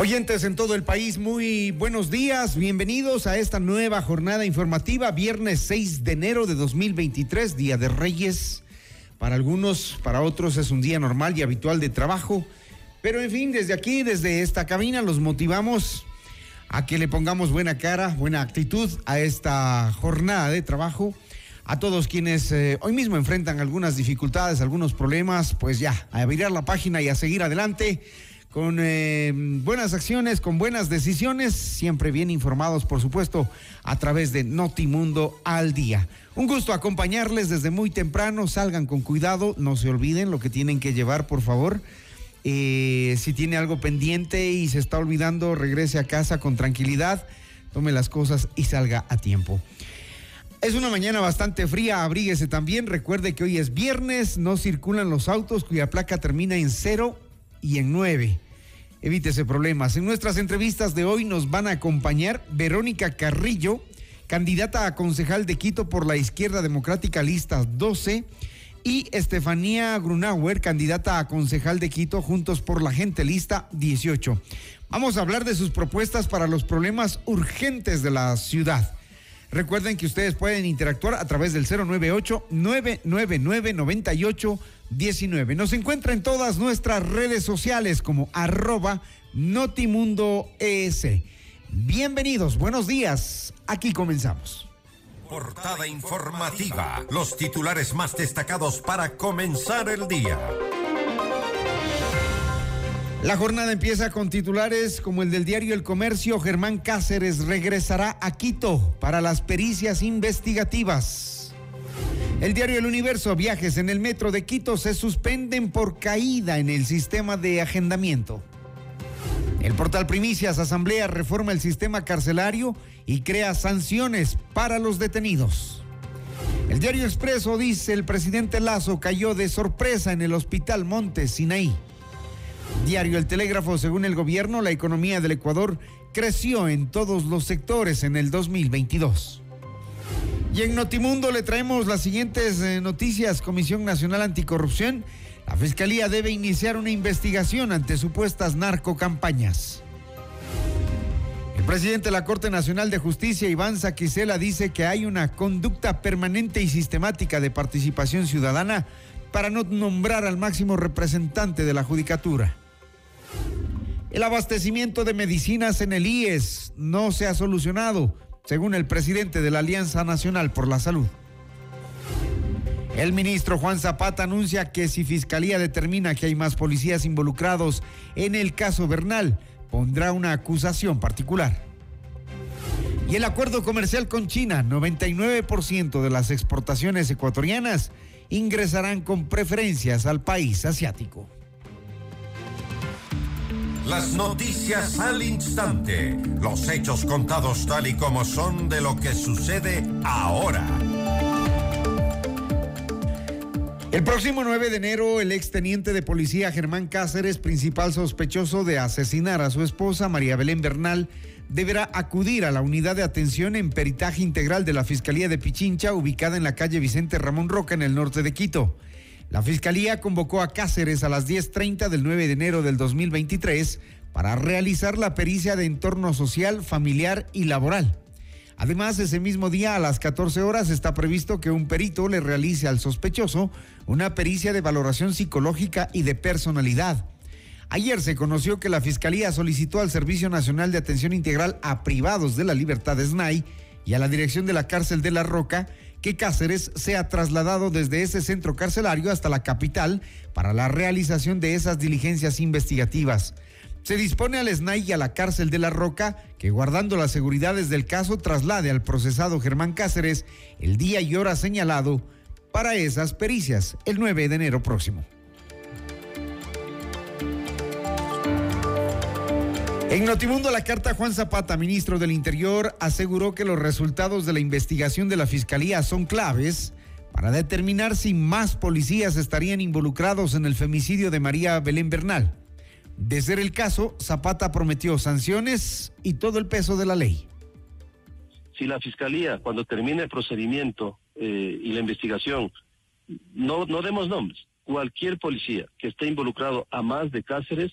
Oyentes en todo el país, muy buenos días, bienvenidos a esta nueva jornada informativa, viernes 6 de enero de 2023, Día de Reyes. Para algunos, para otros es un día normal y habitual de trabajo, pero en fin, desde aquí, desde esta cabina, los motivamos a que le pongamos buena cara, buena actitud a esta jornada de trabajo. A todos quienes eh, hoy mismo enfrentan algunas dificultades, algunos problemas, pues ya, a abrir la página y a seguir adelante con eh, buenas acciones, con buenas decisiones, siempre bien informados, por supuesto, a través de Notimundo al día. Un gusto acompañarles desde muy temprano, salgan con cuidado, no se olviden lo que tienen que llevar, por favor. Eh, si tiene algo pendiente y se está olvidando, regrese a casa con tranquilidad, tome las cosas y salga a tiempo. Es una mañana bastante fría, abríguese también. Recuerde que hoy es viernes, no circulan los autos cuya placa termina en cero y en 9. Evítese problemas. En nuestras entrevistas de hoy nos van a acompañar Verónica Carrillo, candidata a concejal de Quito por la Izquierda Democrática Lista 12, y Estefanía Grunauer, candidata a concejal de Quito Juntos por la Gente Lista 18. Vamos a hablar de sus propuestas para los problemas urgentes de la ciudad. Recuerden que ustedes pueden interactuar a través del 098-999-9819. Nos encuentra en todas nuestras redes sociales como arroba notimundoes. Bienvenidos, buenos días. Aquí comenzamos. Portada informativa. Los titulares más destacados para comenzar el día. La jornada empieza con titulares como el del diario El Comercio. Germán Cáceres regresará a Quito para las pericias investigativas. El diario El Universo, viajes en el metro de Quito se suspenden por caída en el sistema de agendamiento. El portal Primicias Asamblea reforma el sistema carcelario y crea sanciones para los detenidos. El diario Expreso dice el presidente Lazo cayó de sorpresa en el hospital Monte Sinaí. Diario El Telégrafo, según el gobierno, la economía del Ecuador creció en todos los sectores en el 2022. Y en Notimundo le traemos las siguientes eh, noticias. Comisión Nacional Anticorrupción. La Fiscalía debe iniciar una investigación ante supuestas narcocampañas. El presidente de la Corte Nacional de Justicia, Iván Saquicela, dice que hay una conducta permanente y sistemática de participación ciudadana para no nombrar al máximo representante de la judicatura. El abastecimiento de medicinas en el IES no se ha solucionado, según el presidente de la Alianza Nacional por la Salud. El ministro Juan Zapata anuncia que si Fiscalía determina que hay más policías involucrados en el caso Bernal, pondrá una acusación particular. Y el acuerdo comercial con China, 99% de las exportaciones ecuatorianas ingresarán con preferencias al país asiático. Las noticias al instante, los hechos contados tal y como son de lo que sucede ahora. El próximo 9 de enero, el exteniente de policía Germán Cáceres, principal sospechoso de asesinar a su esposa María Belén Bernal, deberá acudir a la unidad de atención en peritaje integral de la Fiscalía de Pichincha, ubicada en la calle Vicente Ramón Roca, en el norte de Quito. La Fiscalía convocó a Cáceres a las 10.30 del 9 de enero del 2023 para realizar la pericia de entorno social, familiar y laboral. Además, ese mismo día a las 14 horas está previsto que un perito le realice al sospechoso una pericia de valoración psicológica y de personalidad. Ayer se conoció que la Fiscalía solicitó al Servicio Nacional de Atención Integral a Privados de la Libertad SNAI y a la dirección de la cárcel de La Roca que Cáceres sea trasladado desde ese centro carcelario hasta la capital para la realización de esas diligencias investigativas. Se dispone al SNAI y a la cárcel de La Roca que, guardando las seguridades del caso, traslade al procesado Germán Cáceres el día y hora señalado para esas pericias el 9 de enero próximo. En Notimundo, la carta Juan Zapata, ministro del Interior, aseguró que los resultados de la investigación de la Fiscalía son claves para determinar si más policías estarían involucrados en el femicidio de María Belén Bernal. De ser el caso, Zapata prometió sanciones y todo el peso de la ley. Si la Fiscalía, cuando termine el procedimiento eh, y la investigación, no, no demos nombres, cualquier policía que esté involucrado a más de Cáceres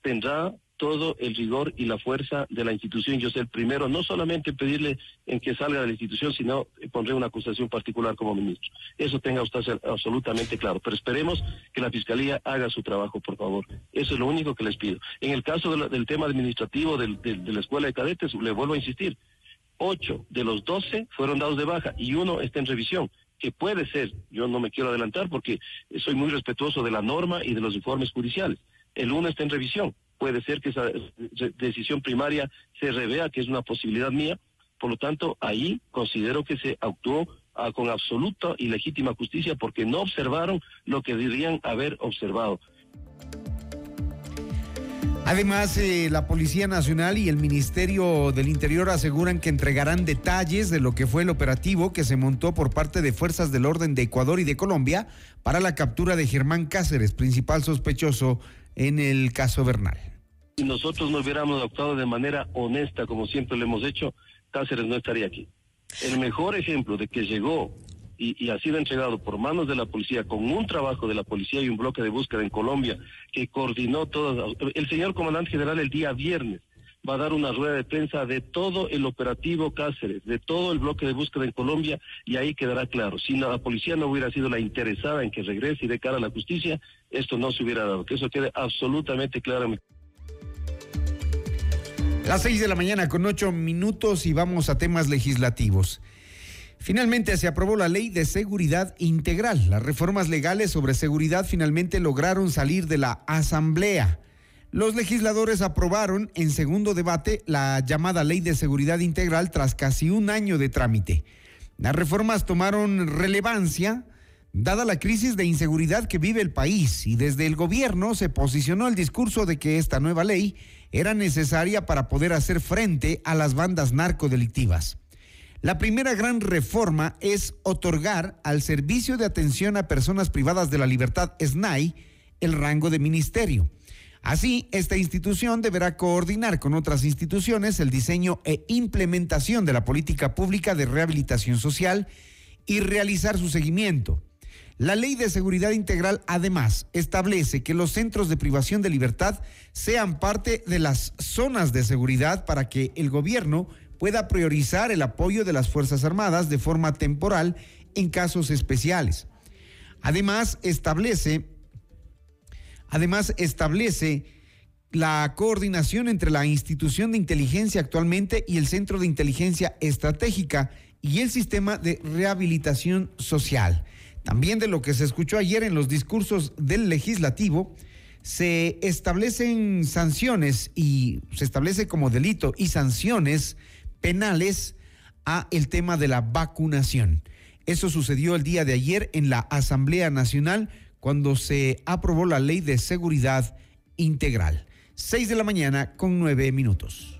tendrá todo el rigor y la fuerza de la institución. Yo soy el primero, no solamente pedirle en que salga de la institución, sino pondré una acusación particular como ministro. Eso tenga usted absolutamente claro. Pero esperemos que la Fiscalía haga su trabajo, por favor. Eso es lo único que les pido. En el caso del tema administrativo de la Escuela de Cadetes, le vuelvo a insistir, ocho de los doce fueron dados de baja y uno está en revisión que puede ser, yo no me quiero adelantar porque soy muy respetuoso de la norma y de los informes judiciales. El uno está en revisión puede ser que esa decisión primaria se revea que es una posibilidad mía. Por lo tanto, ahí considero que se actuó ah, con absoluta y legítima justicia porque no observaron lo que deberían haber observado. Además, eh, la Policía Nacional y el Ministerio del Interior aseguran que entregarán detalles de lo que fue el operativo que se montó por parte de fuerzas del orden de Ecuador y de Colombia para la captura de Germán Cáceres, principal sospechoso en el caso Bernal si nosotros no hubiéramos actuado de manera honesta, como siempre lo hemos hecho, Cáceres no estaría aquí. El mejor ejemplo de que llegó y, ha sido entregado por manos de la policía, con un trabajo de la policía y un bloque de búsqueda en Colombia, que coordinó todo. El señor comandante general el día viernes va a dar una rueda de prensa de todo el operativo Cáceres, de todo el bloque de búsqueda en Colombia, y ahí quedará claro. Si la policía no hubiera sido la interesada en que regrese y de cara a la justicia, esto no se hubiera dado. Que eso quede absolutamente claro. Las seis de la mañana con ocho minutos y vamos a temas legislativos. Finalmente se aprobó la ley de seguridad integral. Las reformas legales sobre seguridad finalmente lograron salir de la Asamblea. Los legisladores aprobaron en segundo debate la llamada ley de seguridad integral tras casi un año de trámite. Las reformas tomaron relevancia dada la crisis de inseguridad que vive el país y desde el gobierno se posicionó el discurso de que esta nueva ley era necesaria para poder hacer frente a las bandas narcodelictivas. La primera gran reforma es otorgar al Servicio de Atención a Personas Privadas de la Libertad, SNAI, el rango de ministerio. Así, esta institución deberá coordinar con otras instituciones el diseño e implementación de la política pública de rehabilitación social y realizar su seguimiento. La ley de seguridad integral además establece que los centros de privación de libertad sean parte de las zonas de seguridad para que el gobierno pueda priorizar el apoyo de las Fuerzas Armadas de forma temporal en casos especiales. Además establece además establece la coordinación entre la institución de inteligencia actualmente y el Centro de Inteligencia Estratégica y el sistema de rehabilitación social. También de lo que se escuchó ayer en los discursos del legislativo, se establecen sanciones y se establece como delito y sanciones penales a el tema de la vacunación. Eso sucedió el día de ayer en la Asamblea Nacional cuando se aprobó la Ley de Seguridad Integral. Seis de la mañana con nueve minutos.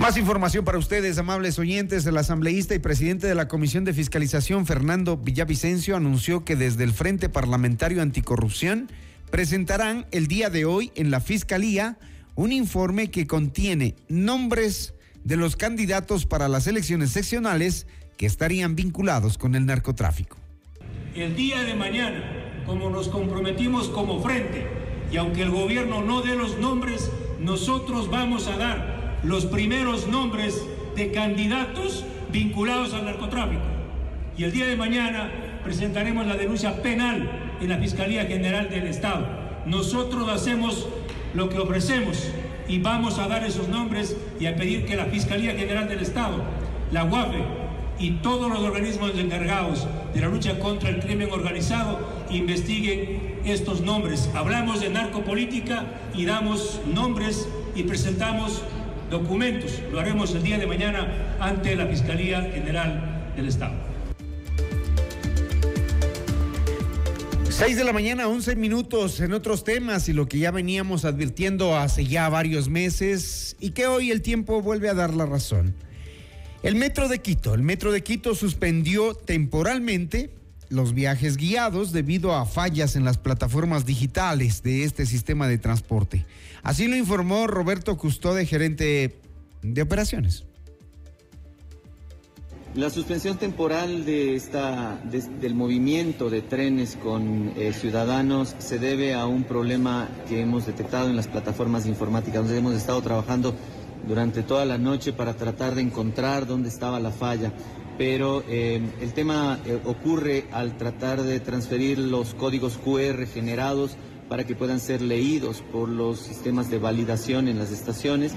Más información para ustedes, amables oyentes. El asambleísta y presidente de la Comisión de Fiscalización, Fernando Villavicencio, anunció que desde el Frente Parlamentario Anticorrupción presentarán el día de hoy en la Fiscalía un informe que contiene nombres de los candidatos para las elecciones seccionales que estarían vinculados con el narcotráfico. El día de mañana, como nos comprometimos como frente, y aunque el gobierno no dé los nombres, nosotros vamos a dar los primeros nombres de candidatos vinculados al narcotráfico. Y el día de mañana presentaremos la denuncia penal en la Fiscalía General del Estado. Nosotros hacemos lo que ofrecemos y vamos a dar esos nombres y a pedir que la Fiscalía General del Estado, la UAFE y todos los organismos encargados de la lucha contra el crimen organizado investiguen estos nombres. Hablamos de narcopolítica y damos nombres y presentamos documentos. Lo haremos el día de mañana ante la Fiscalía General del Estado. 6 de la mañana, 11 minutos en otros temas y lo que ya veníamos advirtiendo hace ya varios meses y que hoy el tiempo vuelve a dar la razón. El Metro de Quito, el Metro de Quito suspendió temporalmente los viajes guiados debido a fallas en las plataformas digitales de este sistema de transporte. Así lo informó Roberto Custode, gerente de operaciones. La suspensión temporal de esta, del movimiento de trenes con eh, ciudadanos se debe a un problema que hemos detectado en las plataformas informáticas, donde hemos estado trabajando durante toda la noche para tratar de encontrar dónde estaba la falla. Pero eh, el tema eh, ocurre al tratar de transferir los códigos QR generados para que puedan ser leídos por los sistemas de validación en las estaciones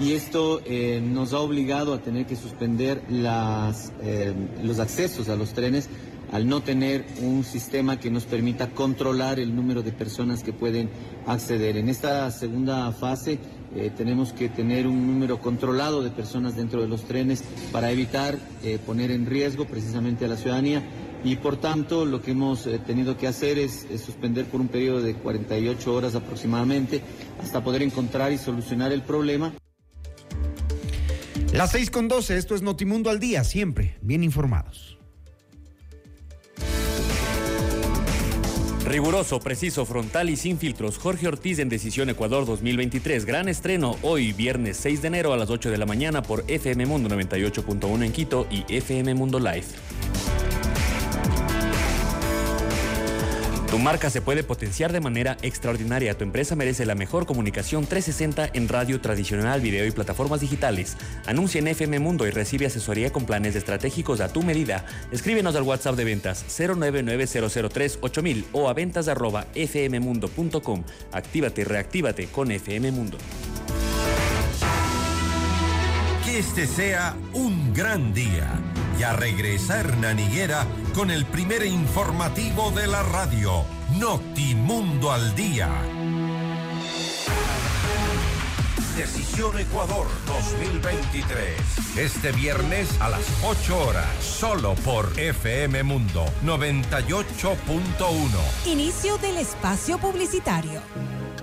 y esto eh, nos ha obligado a tener que suspender eh, los accesos a los trenes al no tener un sistema que nos permita controlar el número de personas que pueden acceder. En esta segunda fase eh, tenemos que tener un número controlado de personas dentro de los trenes para evitar poner en riesgo precisamente a la ciudadanía y por tanto lo que hemos tenido que hacer es, es, suspender por un periodo de 48 horas aproximadamente hasta poder encontrar y solucionar el problema. Las 6 con 12, esto es Notimundo al día, siempre bien informados. Riguroso, preciso, frontal y sin filtros. Jorge Ortiz en Decisión Ecuador 2023. Gran estreno hoy, viernes 6 de enero a las 8 de la mañana por FM Mundo 98.1 en Quito y FM Mundo Live. Tu marca se puede potenciar de manera extraordinaria. Tu empresa merece la mejor comunicación 360 en radio tradicional, video y plataformas digitales. Anuncia en FM Mundo y recibe asesoría con planes estratégicos a tu medida. Escríbenos al WhatsApp de ventas 099-003-8000 o a ventas arroba fmmundo.com. Actívate y reactívate con FM Mundo. Que este sea un gran día ya regresa Hernán Higuera con el primer informativo de la radio, Notimundo al Día. Decisión Ecuador 2023. Este viernes a las 8 horas, solo por FM Mundo 98.1. Inicio del espacio publicitario.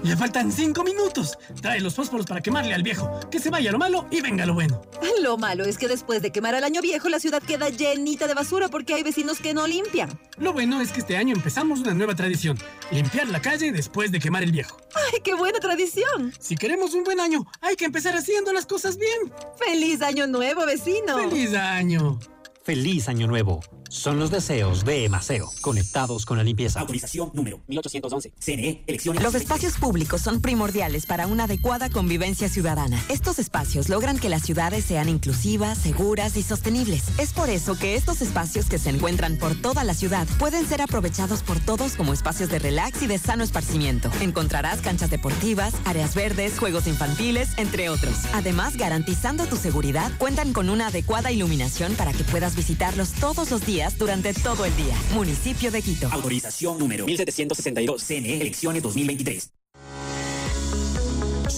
Le faltan cinco minutos. Trae los fósforos para quemarle al viejo. Que se vaya lo malo y venga lo bueno. Lo malo es que después de quemar al año viejo, la ciudad queda llenita de basura porque hay vecinos que no limpian. Lo bueno es que este año empezamos una nueva tradición. Limpiar la calle después de quemar el viejo. ¡Ay, qué buena tradición! Si queremos un buen año, hay que empezar haciendo las cosas bien. ¡Feliz año nuevo, vecino! ¡Feliz año! ¡Feliz año nuevo! Son los deseos de Emaceo, conectados con la limpieza. Autorización número 1811. CNE, elecciones. Los espacios públicos son primordiales para una adecuada convivencia ciudadana. Estos espacios logran que las ciudades sean inclusivas, seguras y sostenibles. Es por eso que estos espacios que se encuentran por toda la ciudad pueden ser aprovechados por todos como espacios de relax y de sano esparcimiento. Encontrarás canchas deportivas, áreas verdes, juegos infantiles, entre otros. Además, garantizando tu seguridad, cuentan con una adecuada iluminación para que puedas visitarlos todos los días durante todo el día. Municipio de Quito. Autorización número 1762. CNE Elecciones 2023.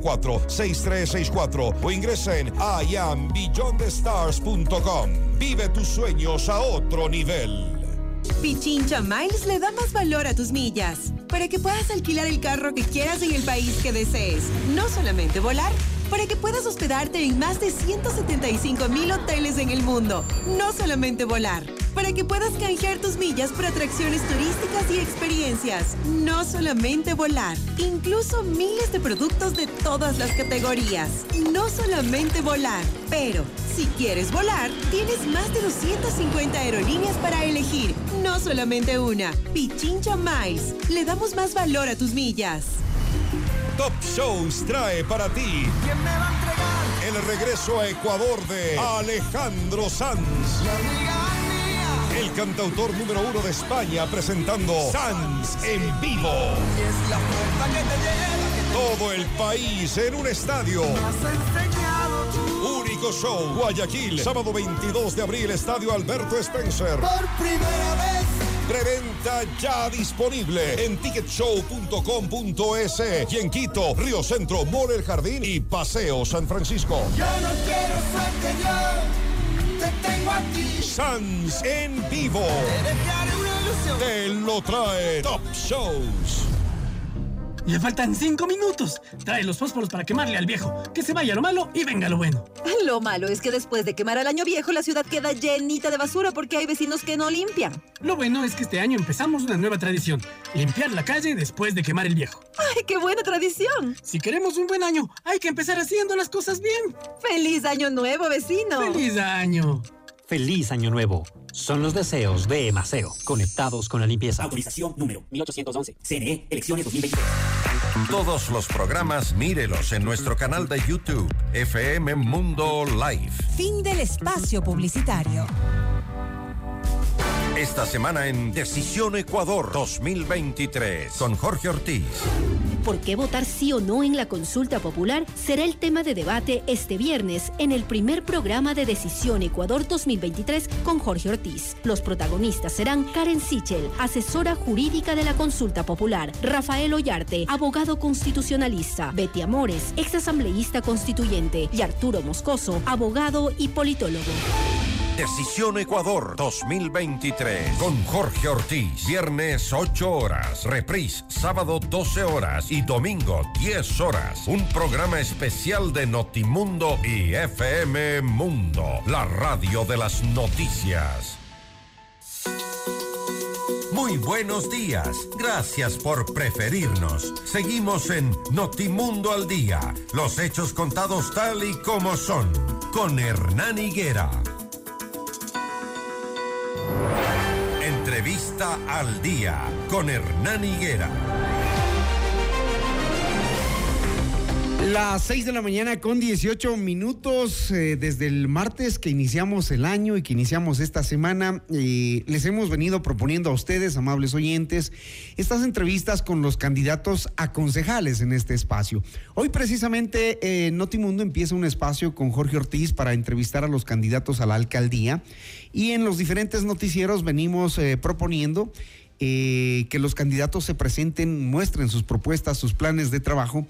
6364 o ingresa en iambeyondthestars.com. Vive tus sueños a otro nivel. Pichincha Miles le da más valor a tus millas para que puedas alquilar el carro que quieras en el país que desees. No solamente volar, para que puedas hospedarte en más de 175 mil hoteles en el mundo. No solamente volar para que puedas canjear tus millas por atracciones turísticas y experiencias. No solamente volar, incluso miles de productos de todas las categorías. No solamente volar, pero si quieres volar, tienes más de 250 aerolíneas para elegir. No solamente una. Pichincha Miles. Le damos más valor a tus millas. Top Shows trae para ti. ¿Quién me va a entregar? El regreso a Ecuador de Alejandro Sanz. El cantautor número uno de España presentando Sanz en vivo. Todo el país en un estadio. Único show, Guayaquil, sábado 22 de abril, Estadio Alberto Spencer. Por primera vez. Preventa ya disponible en ticketshow.com.es y en Quito, Río Centro, Mall El Jardín y Paseo San Francisco. Yo no quiero suerte, yo te tengo aquí. Sans en vivo. Te dejaré una ilusión. Te lo trae Top Shows. Le faltan cinco minutos. Trae los fósforos para quemarle al viejo. Que se vaya lo malo y venga lo bueno. Lo malo es que después de quemar al año viejo, la ciudad queda llenita de basura porque hay vecinos que no limpian. Lo bueno es que este año empezamos una nueva tradición. Limpiar la calle después de quemar el viejo. ¡Ay, qué buena tradición! Si queremos un buen año, hay que empezar haciendo las cosas bien. ¡Feliz año nuevo, vecino! ¡Feliz año! Feliz año nuevo. Son los deseos de Emaceo, conectados con la limpieza. Autorización número 1811. CNE, elecciones 2023. Todos los programas mírelos en nuestro canal de YouTube, FM Mundo Live. Fin del espacio publicitario. Esta semana en Decisión Ecuador 2023 con Jorge Ortiz. ¿Por qué votar sí o no en la consulta popular? Será el tema de debate este viernes en el primer programa de Decisión Ecuador 2023 con Jorge Ortiz. Los protagonistas serán Karen Sichel, asesora jurídica de la consulta popular, Rafael Ollarte, abogado constitucionalista, Betty Amores, exasambleísta constituyente y Arturo Moscoso, abogado y politólogo. Decisión Ecuador 2023 con Jorge Ortiz. Viernes 8 horas, reprise sábado 12 horas y domingo 10 horas. Un programa especial de Notimundo y FM Mundo, la radio de las noticias. Muy buenos días. Gracias por preferirnos. Seguimos en Notimundo al Día. Los hechos contados tal y como son. Con Hernán Higuera. Entrevista al Día. Con Hernán Higuera. Las 6 de la mañana con 18 minutos eh, desde el martes que iniciamos el año y que iniciamos esta semana, eh, les hemos venido proponiendo a ustedes, amables oyentes, estas entrevistas con los candidatos a concejales en este espacio. Hoy precisamente eh, Notimundo empieza un espacio con Jorge Ortiz para entrevistar a los candidatos a la alcaldía y en los diferentes noticieros venimos proponiendo que los candidatos se presenten, muestren sus propuestas, sus planes de trabajo.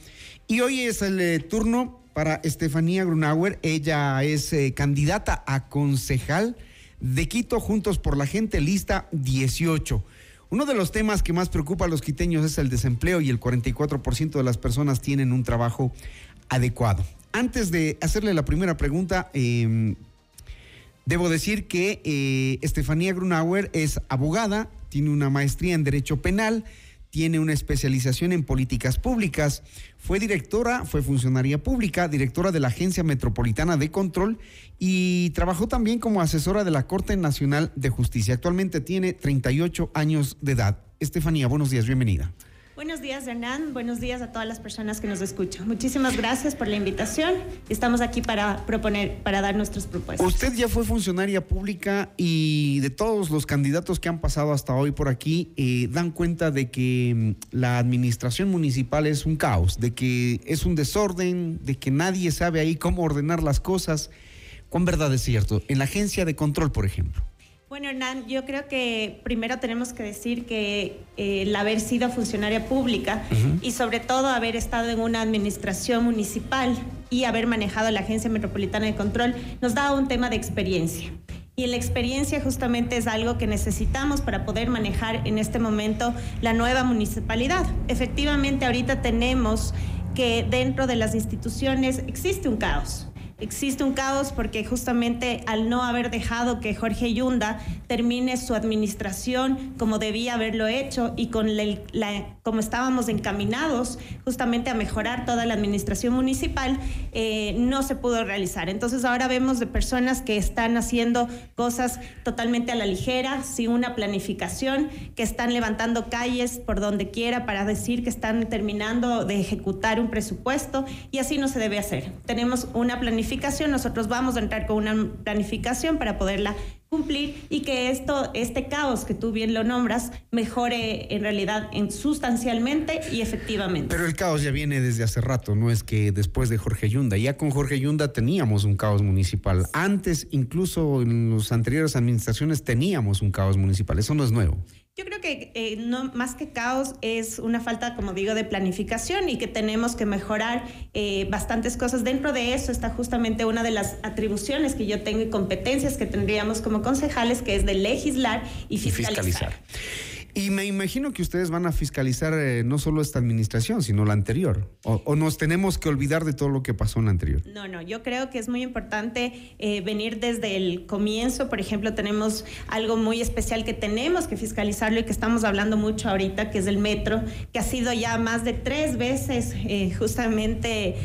Y hoy es el eh, turno para Estefanía Grunauer. Ella es eh, candidata a concejal de Quito Juntos por la Gente, lista 18. Uno de los temas que más preocupa a los quiteños es el desempleo y el 44% de las personas tienen un trabajo adecuado. Antes de hacerle la primera pregunta, eh, Debo decir que eh, Estefanía Grunauer es abogada, tiene una maestría en Derecho Penal, tiene una especialización en políticas públicas, fue directora, fue funcionaria pública, directora de la Agencia Metropolitana de Control y trabajó también como asesora de la Corte Nacional de Justicia. Actualmente tiene 38 años de edad. Estefanía, buenos días, bienvenida. Buenos días, Hernán. Buenos días a todas las personas que nos escuchan. Muchísimas gracias por la invitación. Estamos aquí para proponer, para dar nuestras propuestas. Usted ya fue funcionaria pública y de todos los candidatos que han pasado hasta hoy por aquí, eh, dan cuenta de que mm, la administración municipal es un caos, de que es un desorden, de que nadie sabe ahí cómo ordenar las cosas. ¿Cuán verdad es cierto? En la agencia de control, por ejemplo. Bueno, Hernán, yo creo que primero tenemos que decir que eh, el haber sido funcionaria pública y sobre todo haber estado en una administración municipal y haber manejado la Agencia Metropolitana de Control nos da un tema de experiencia. Y la experiencia justamente es algo que necesitamos para poder manejar en este momento la nueva municipalidad. Efectivamente, ahorita tenemos que dentro de las instituciones existe un caos existe un caos porque justamente al no haber dejado que Jorge Yunda termine su administración como debía haberlo hecho y con la, como estábamos encaminados justamente a mejorar toda la administración municipal, eh, no se pudo realizar. Entonces ahora vemos de personas que están haciendo cosas totalmente a la ligera, sin una planificación, que están levantando calles por donde quiera para decir que están terminando de ejecutar un presupuesto y así no se debe hacer. Tenemos una planificación, nosotros vamos a entrar con una planificación para poderla cumplir y que esto, este caos que tú bien lo nombras, mejore en realidad en sustancialmente y efectivamente. Pero el caos ya viene desde hace rato, no es que después de Jorge Yunda, ya con Jorge Yunda teníamos un caos municipal. Antes, incluso en las anteriores administraciones, teníamos un caos municipal, eso no es nuevo. Yo creo que eh, no, más que caos es una falta, como digo, de planificación y que tenemos que mejorar eh, bastantes cosas. Dentro de eso está justamente una de las atribuciones que yo tengo y competencias que tendríamos como concejales, que es de legislar y fiscalizar. Y fiscalizar. Y me imagino que ustedes van a fiscalizar eh, no solo esta administración, sino la anterior. O, nos tenemos que olvidar de todo lo que pasó en la anterior? No, no, yo creo que es muy importante eh, venir desde el comienzo. Por ejemplo, tenemos algo muy especial que tenemos que fiscalizarlo y que estamos hablando mucho ahorita, que es el metro, que ha sido ya más de tres veces eh, justamente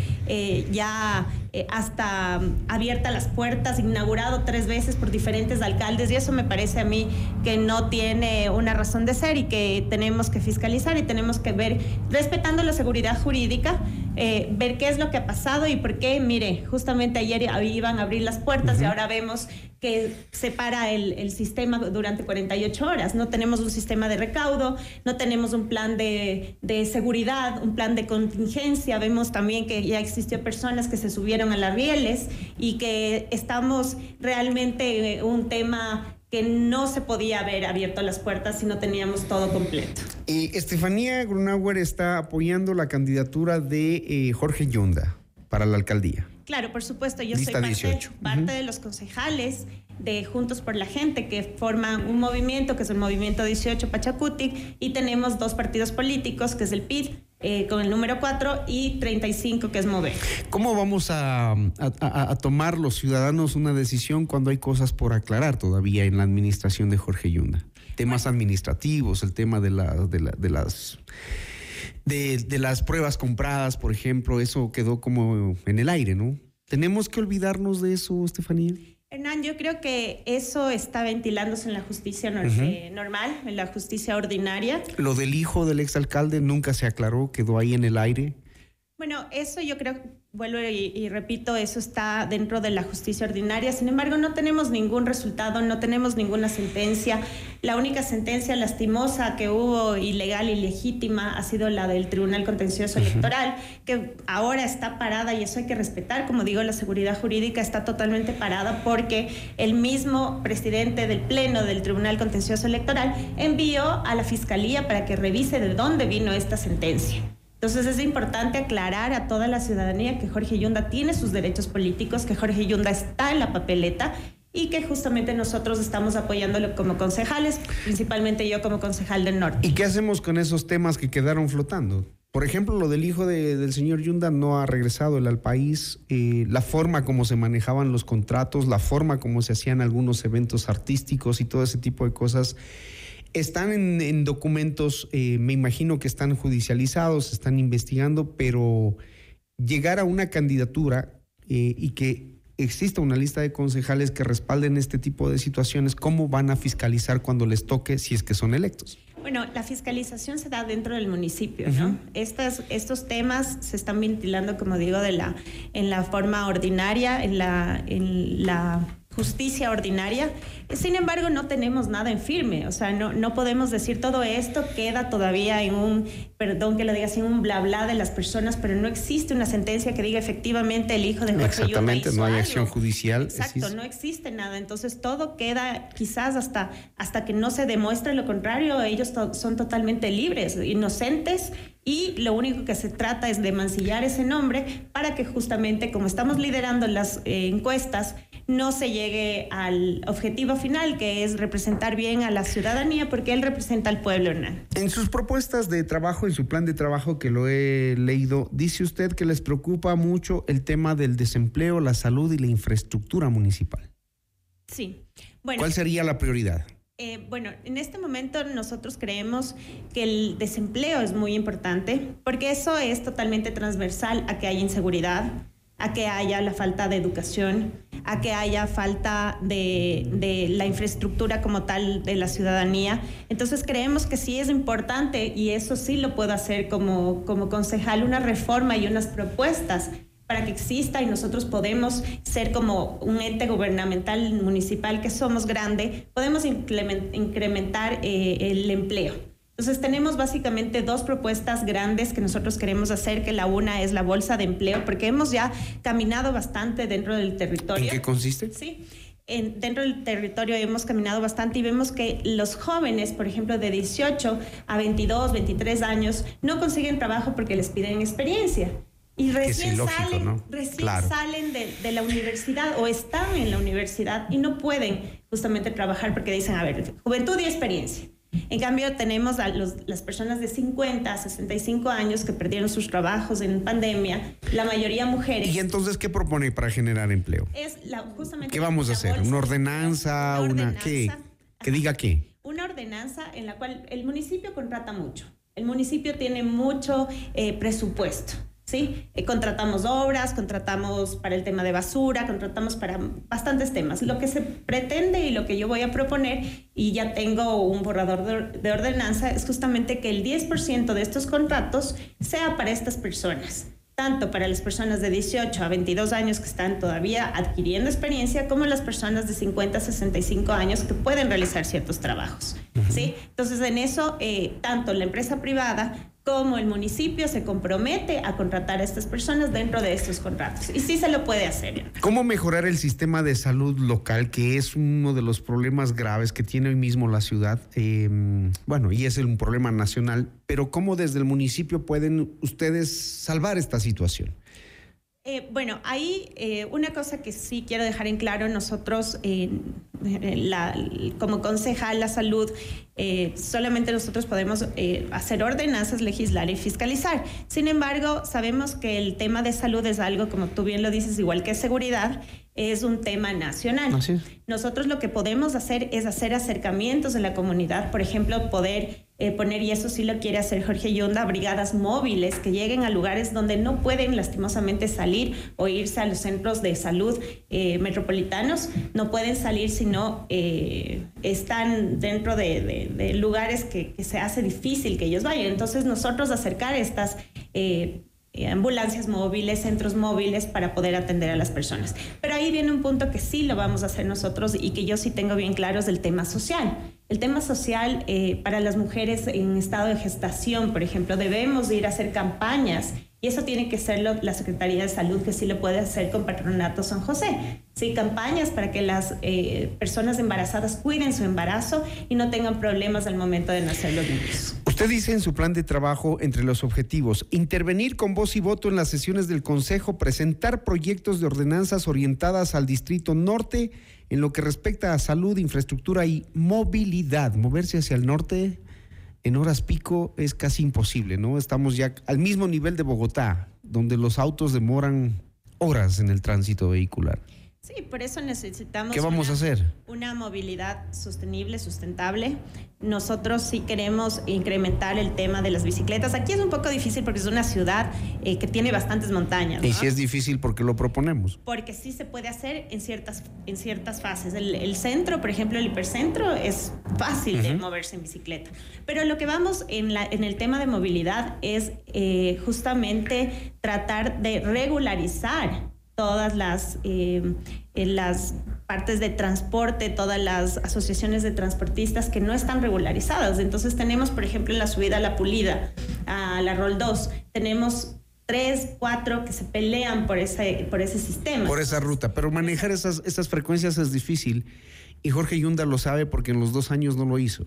ya eh, hasta abierta las puertas, inaugurado tres veces por diferentes alcaldes y eso me parece a mí que no tiene una razón de ser y que tenemos que fiscalizar y tenemos que ver, respetando la seguridad jurídica, eh, ver qué es lo que ha pasado y por qué, mire, justamente ayer iban a abrir las puertas y ahora vemos que separa el, el, sistema durante 48 horas. No tenemos un sistema de recaudo, no tenemos un plan de, de, seguridad, un plan de contingencia. Vemos también que ya existió personas que se subieron a las rieles y que estamos realmente eh, un tema que no se podía haber abierto las puertas si no teníamos todo completo. Y Estefanía Grunauer está apoyando la candidatura de eh, Jorge Yunda para la alcaldía. Claro, por supuesto, yo soy parte, parte de los concejales de Juntos por la Gente, que forman un movimiento, que es el Movimiento 18 Pachacutic, y tenemos dos partidos políticos, que es el PID, eh, con el número 4 y 35 que es Mover. ¿Cómo vamos a, tomar los ciudadanos una decisión cuando hay cosas por aclarar todavía en la administración de Jorge Yunda? Temas administrativos, el tema de, de las de, las pruebas compradas, por ejemplo, eso quedó como en el aire, ¿no? ¿Tenemos que olvidarnos de eso, Estefanía? Hernán, yo creo que eso está ventilándose en la justicia eh, normal, en la justicia ordinaria. Lo del hijo del exalcalde nunca se aclaró, quedó ahí en el aire. Bueno, eso yo creo vuelvo y, repito, eso está dentro de la justicia ordinaria. Sin embargo, no tenemos ningún resultado, no tenemos ninguna sentencia. La única sentencia lastimosa que hubo, ilegal y legítima, ha sido la del Tribunal Contencioso Electoral, que ahora está parada y eso hay que respetar. Como digo, la seguridad jurídica está totalmente parada porque el mismo presidente del Pleno del Tribunal Contencioso Electoral envió a la Fiscalía para que revise de dónde vino esta sentencia. Entonces es importante aclarar a toda la ciudadanía que Jorge Yunda tiene sus derechos políticos, que Jorge Yunda está en la papeleta y que justamente nosotros estamos apoyándolo como concejales, principalmente yo como concejal del norte. ¿Y qué hacemos con esos temas que quedaron flotando? Por ejemplo, lo del hijo del señor Yunda no ha regresado al país, eh, la forma como se manejaban los contratos, la forma como se hacían algunos eventos artísticos y todo ese tipo de cosas están en, documentos, eh, me imagino que están judicializados, están investigando, pero llegar a una candidatura eh, y que exista una lista de concejales que respalden este tipo de situaciones, ¿cómo van a fiscalizar cuando les toque si es que son electos? Bueno, la fiscalización se da dentro del municipio, ¿no? estos temas se están ventilando, como digo, de la, en la forma ordinaria, en la, en la justicia ordinaria. Sin embargo, no tenemos nada en firme, o sea, no, no podemos decir todo esto queda todavía en un, perdón que lo diga así, un bla bla de las personas, pero no existe una sentencia que diga efectivamente el hijo de Jorge Exactamente, no hay acción judicial. Exacto, no existe nada, entonces todo queda quizás hasta, hasta que no se demuestre lo contrario, ellos son totalmente libres, inocentes y lo único que se trata es de mancillar ese nombre para que justamente como estamos liderando las eh, encuestas, no se llegue al objetivo final, que es representar bien a la ciudadanía, porque él representa al pueblo, Hernán. En sus propuestas de trabajo, en su plan de trabajo que lo he leído, dice usted que les preocupa mucho el tema del desempleo, la salud y la infraestructura municipal. Sí. Bueno, ¿Cuál sería la prioridad? Eh, bueno, en este momento nosotros creemos que el desempleo es muy importante porque eso es totalmente transversal a que haya inseguridad, a que haya la falta de educación, a que haya falta de, la infraestructura como tal de la ciudadanía. Entonces creemos que sí es importante y eso sí lo puedo hacer como, como concejal, una reforma y unas propuestas para que exista y nosotros podemos ser como un ente gubernamental municipal que somos grande, podemos incrementar eh, el empleo. Entonces tenemos básicamente dos propuestas grandes que nosotros queremos hacer, que la una es la bolsa de empleo, porque hemos ya caminado bastante dentro del territorio. ¿En qué consiste? Sí. En, dentro del territorio hemos caminado bastante y vemos que los jóvenes, por ejemplo, de 18 a 22, 23 años, no consiguen trabajo porque les piden experiencia. Y recién salen, recién salen de, de, la universidad o están en la universidad y no pueden justamente trabajar porque dicen, a ver, juventud y experiencia. En cambio, tenemos a los, las personas de 50 a 65 años que perdieron sus trabajos en pandemia, la mayoría mujeres. ¿Y entonces qué propone para generar empleo? Es la, justamente ¿Qué vamos a hacer? ¿Una ordenanza? Una, ¿qué? ¿Que diga qué? Una ordenanza en la cual el municipio contrata mucho. El municipio tiene mucho eh, presupuesto. ¿Sí? Eh, contratamos obras, contratamos para el tema de basura, contratamos para bastantes temas. Lo que se pretende y lo que yo voy a proponer, y ya tengo un borrador de, ordenanza, es justamente que el 10% de estos contratos sea para estas personas tanto para las personas de 18 a 22 años que están todavía adquiriendo experiencia, como las personas de 50 a 65 años que pueden realizar ciertos trabajos. ¿sí? Entonces, en eso, eh, tanto la empresa privada cómo el municipio se compromete a contratar a estas personas dentro de estos contratos. Y sí se lo puede hacer. ¿Cómo mejorar el sistema de salud local, que es uno de los problemas graves que tiene hoy mismo la ciudad? Em, bueno, y es un problema nacional, pero ¿cómo desde el municipio pueden ustedes salvar esta situación? Eh, bueno, ahí eh, una cosa que sí quiero dejar en claro, nosotros la, como concejal la salud, eh, solamente nosotros podemos hacer ordenanzas, legislar y fiscalizar. Sin embargo, sabemos que el tema de salud es algo, como tú bien lo dices, igual que seguridad, es un tema nacional. Nosotros lo que podemos hacer es hacer acercamientos en la comunidad, por ejemplo, poder eh, poner, y eso sí lo quiere hacer Jorge Yonda, brigadas móviles que lleguen a lugares donde no pueden lastimosamente salir o irse a los centros de salud eh, metropolitanos, no pueden salir si no eh, están dentro de, lugares que, que, se hace difícil que ellos vayan. Entonces nosotros acercar estas ambulancias móviles, centros móviles para poder atender a las personas. Pero ahí viene un punto que sí lo vamos a hacer nosotros y que yo sí tengo bien claro es el tema social. El tema social eh, para las mujeres en estado de gestación, por ejemplo, debemos ir a hacer campañas y eso tiene que ser la Secretaría de Salud, que sí lo puede hacer con Patronato San José. Sí, campañas para que las eh, personas embarazadas cuiden su embarazo y no tengan problemas al momento de nacer los niños. Usted dice en su plan de trabajo, entre los objetivos, intervenir con voz y voto en las sesiones del Consejo, presentar proyectos de ordenanzas orientadas al Distrito Norte en lo que respecta a salud, infraestructura y movilidad. Moverse hacia el norte en horas pico es casi imposible, ¿no? Estamos ya al mismo nivel de Bogotá, donde los autos demoran horas en el tránsito vehicular. Sí, por eso necesitamos. ¿Qué vamos a hacer? Una movilidad sostenible, sustentable. Nosotros sí queremos incrementar el tema de las bicicletas. Aquí es un poco difícil porque es una ciudad eh, que tiene bastantes montañas. Y sí es difícil porque lo proponemos. Porque sí se puede hacer en ciertas, en ciertas fases. El, centro, por ejemplo, el hipercentro, es fácil de moverse en bicicleta. Pero lo que vamos en, la, en el tema de movilidad es eh, justamente tratar de regularizar todas las, eh, las partes de transporte, todas las asociaciones de transportistas que no están regularizadas. Entonces tenemos, por ejemplo, en la subida a la Pulida, a la Rol 2, tenemos tres, cuatro que se pelean por ese, por ese sistema. Por esa ruta, pero manejar esas, esas frecuencias es difícil. Y Jorge Yunda lo sabe porque en los dos años no lo hizo.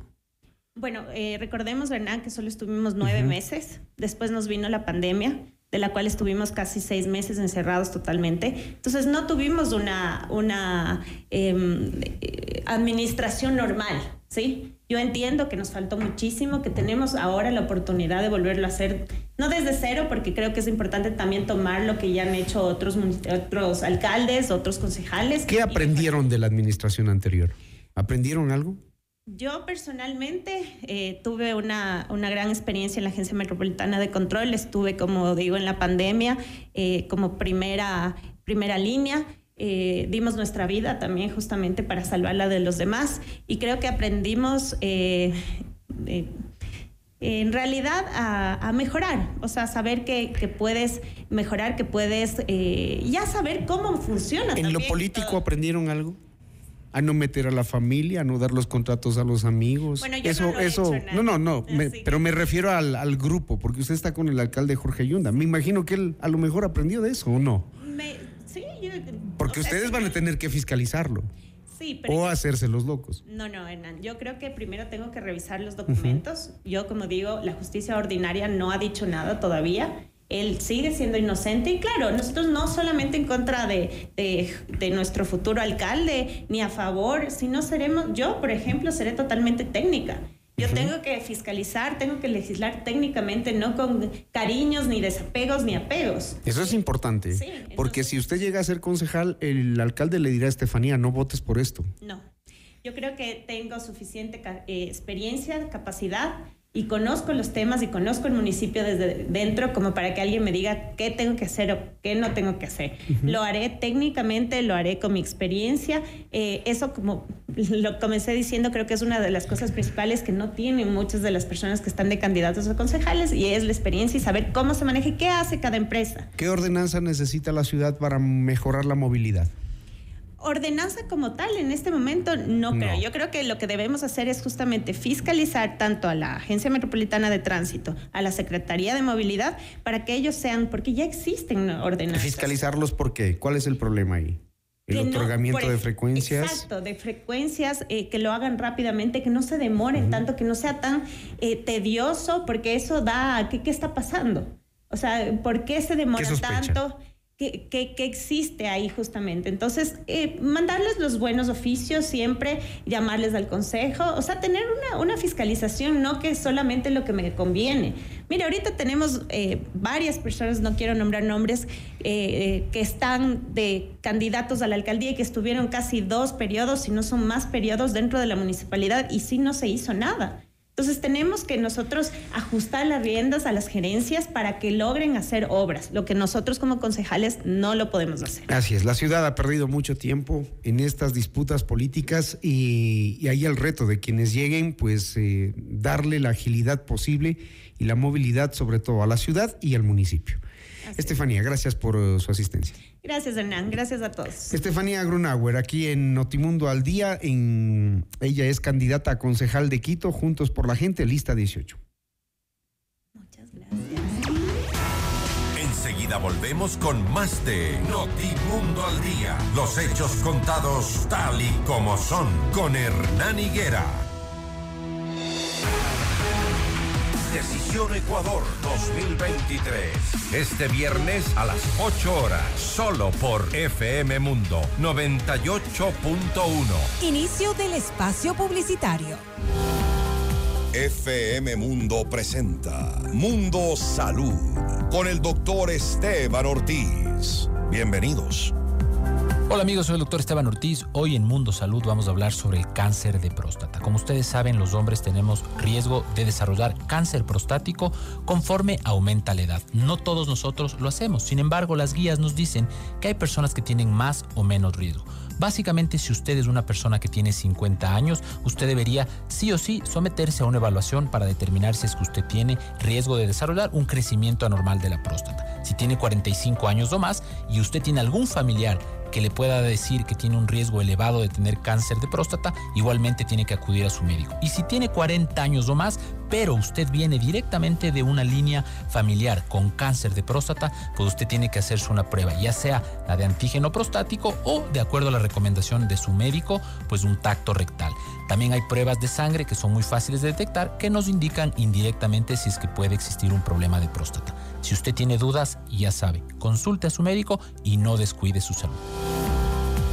Bueno, eh, recordemos, Hernán, que solo estuvimos nueve meses, después nos vino la pandemia, de la cual estuvimos casi seis meses encerrados totalmente. Entonces no tuvimos una, una em, eh, administración normal, ¿sí? Yo entiendo que nos faltó muchísimo, que tenemos ahora la oportunidad de volverlo a hacer, no desde cero, porque creo que es importante también tomar lo que ya han hecho otros, otros alcaldes, otros concejales. ¿Qué aprendieron de la administración anterior? ¿Aprendieron algo? Yo personalmente eh, tuve una, una, gran experiencia en la Agencia Metropolitana de Control. Estuve, como digo, en la pandemia eh, como primera, primera línea. Eh, dimos nuestra vida también justamente para salvarla de los demás y creo que aprendimos en realidad a, mejorar, o sea, saber que, que puedes mejorar, que puedes ya saber cómo funciona. ¿En lo político aprendieron algo? A no meter a la familia, a no dar los contratos a los amigos. Bueno, yo eso, no, lo eso, no, no, no, pero me refiero al, grupo, porque usted está con el alcalde Jorge Yunda. Me imagino que él a lo mejor aprendió de eso, ¿o no? sí, yo, porque ustedes van a tener que fiscalizarlo. Sí, pero o hacerse los locos. No, no, Hernán. Yo creo que primero tengo que revisar los documentos. Yo, como digo, la justicia ordinaria no ha dicho nada todavía él sigue siendo inocente y claro, nosotros no solamente en contra de, de, nuestro futuro alcalde ni a favor, sino seremos, yo por ejemplo, seré totalmente técnica. Yo tengo que fiscalizar, tengo que legislar técnicamente, no con cariños, ni desapegos, ni apegos. Eso es importante, porque si usted llega a ser concejal, el alcalde le dirá a Estefanía, no votes por esto. No, yo creo que tengo suficiente eh, experiencia, capacidad y conozco los temas y conozco el municipio desde dentro como para que alguien me diga qué tengo que hacer o qué no tengo que hacer. Lo haré técnicamente, lo haré con mi experiencia. Eh, eso como lo comencé diciendo, creo que es una de las cosas principales que no tienen muchas de las personas que están de candidatos a concejales y es la experiencia y saber cómo se maneja y qué hace cada empresa. ¿Qué ordenanza necesita la ciudad para mejorar la movilidad? Ordenanza como tal en este momento no, creo. Yo creo que lo que debemos hacer es justamente fiscalizar tanto a la Agencia Metropolitana de Tránsito, a la Secretaría de Movilidad, para que ellos sean, porque ya existen ordenanzas. Fiscalizarlos, ¿por qué? ¿Cuál es el problema ahí? El otorgamiento de frecuencias. Exacto, de frecuencias eh, que lo hagan rápidamente, que no se demoren tanto, que no sea tan eh, tedioso, porque eso da, ¿qué, ¿qué está pasando? O sea, ¿por qué se demora tanto? Que, que, existe ahí justamente. Entonces, eh, mandarles los buenos oficios siempre, llamarles al consejo, o sea, tener una, una fiscalización, no que solamente lo que me conviene. Mira, ahorita tenemos eh, varias personas, no quiero nombrar nombres, eh, que están de candidatos a la alcaldía y que estuvieron casi dos periodos, si no son más periodos dentro de la municipalidad y sí no se hizo nada. Entonces tenemos que nosotros ajustar las riendas a las gerencias para que logren hacer obras, lo que nosotros como concejales no lo podemos hacer. Así es, la ciudad ha perdido mucho tiempo en estas disputas políticas y, ahí el reto de quienes lleguen, pues eh, darle la agilidad posible y la movilidad sobre todo a la ciudad y al municipio. Estefanía, gracias por uh, su asistencia. Gracias, Hernán. Gracias a todos. Estefanía Grunauer, aquí en Notimundo al Día. En... Ella es candidata a concejal de Quito, Juntos por la Gente, lista 18. Muchas gracias. Enseguida volvemos con más de Notimundo al Día. Los hechos contados tal y como son con Hernán Higuera. Decisión Ecuador 2023. Este viernes a las 8 horas, solo por FM Mundo 98.1. Inicio del espacio publicitario. FM Mundo presenta Mundo Salud con el doctor Esteban Ortiz. Bienvenidos. Hola amigos, soy el doctor Esteban Ortiz. Hoy en Mundo Salud vamos a hablar sobre el cáncer de próstata. Como ustedes saben, los hombres tenemos riesgo de desarrollar cáncer prostático conforme aumenta la edad. No todos nosotros lo hacemos. Sin embargo, las guías nos dicen que hay personas que tienen más o menos riesgo. Básicamente, si usted es una persona que tiene 50 años, usted debería sí o sí someterse a una evaluación para determinar si es que usted tiene riesgo de desarrollar un crecimiento anormal de la próstata. Si tiene 45 años o más y usted tiene algún familiar que le pueda decir que tiene un riesgo elevado de tener cáncer de próstata, igualmente tiene que acudir a su médico. Y si tiene 40 años o más, pero usted viene directamente de una línea familiar con cáncer de próstata, pues usted tiene que hacerse una prueba, ya sea la de antígeno prostático o, de acuerdo a la recomendación de su médico, pues un tacto rectal. También hay pruebas de sangre que son muy fáciles de detectar que nos indican indirectamente si es que puede existir un problema de próstata. Si usted tiene dudas, ya sabe, consulte a su médico y no descuide su salud.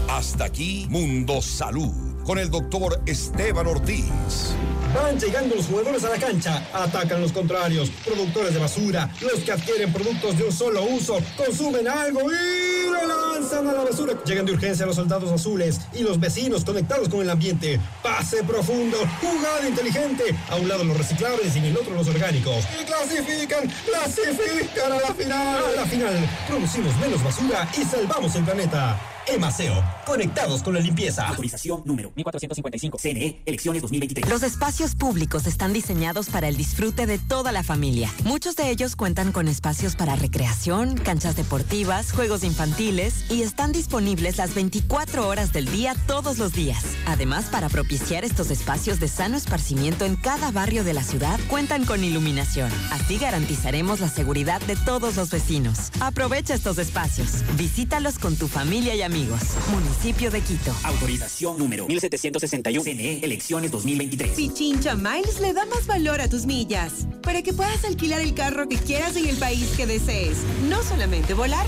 Hasta aquí Mundo Salud con el doctor Esteban Ortiz. Van llegando los jugadores a la cancha, atacan los contrarios, productores de basura, los que adquieren productos de un solo uso, consumen algo y lo lanzan a la basura. Llegan de urgencia los soldados azules y los vecinos conectados con el ambiente. Pase profundo, jugada inteligente. A un lado los reciclables y en el otro los orgánicos. Y clasifican, clasifican a la final. A la final, producimos menos basura y salvamos el planeta. Emaseo, conectados con la limpieza. Autorización número 1455. CNE, elecciones 2023. Los espacios públicos están diseñados para el disfrute de toda la familia. Muchos de ellos cuentan con espacios para recreación, canchas deportivas, juegos infantiles y están disponibles las 24 horas del día todos los días. Además, para propiciar estos espacios de sano esparcimiento en cada barrio de la ciudad, cuentan con iluminación. Así garantizaremos la seguridad de todos los vecinos. Aprovecha estos espacios. Visítalos con tu familia y amigos amigos. Municipio de Quito. Autorización número 1761. CNE, elecciones 2023. Pichincha Miles le da más valor a tus millas. Para que puedas alquilar el carro que quieras en el país que desees. No solamente volar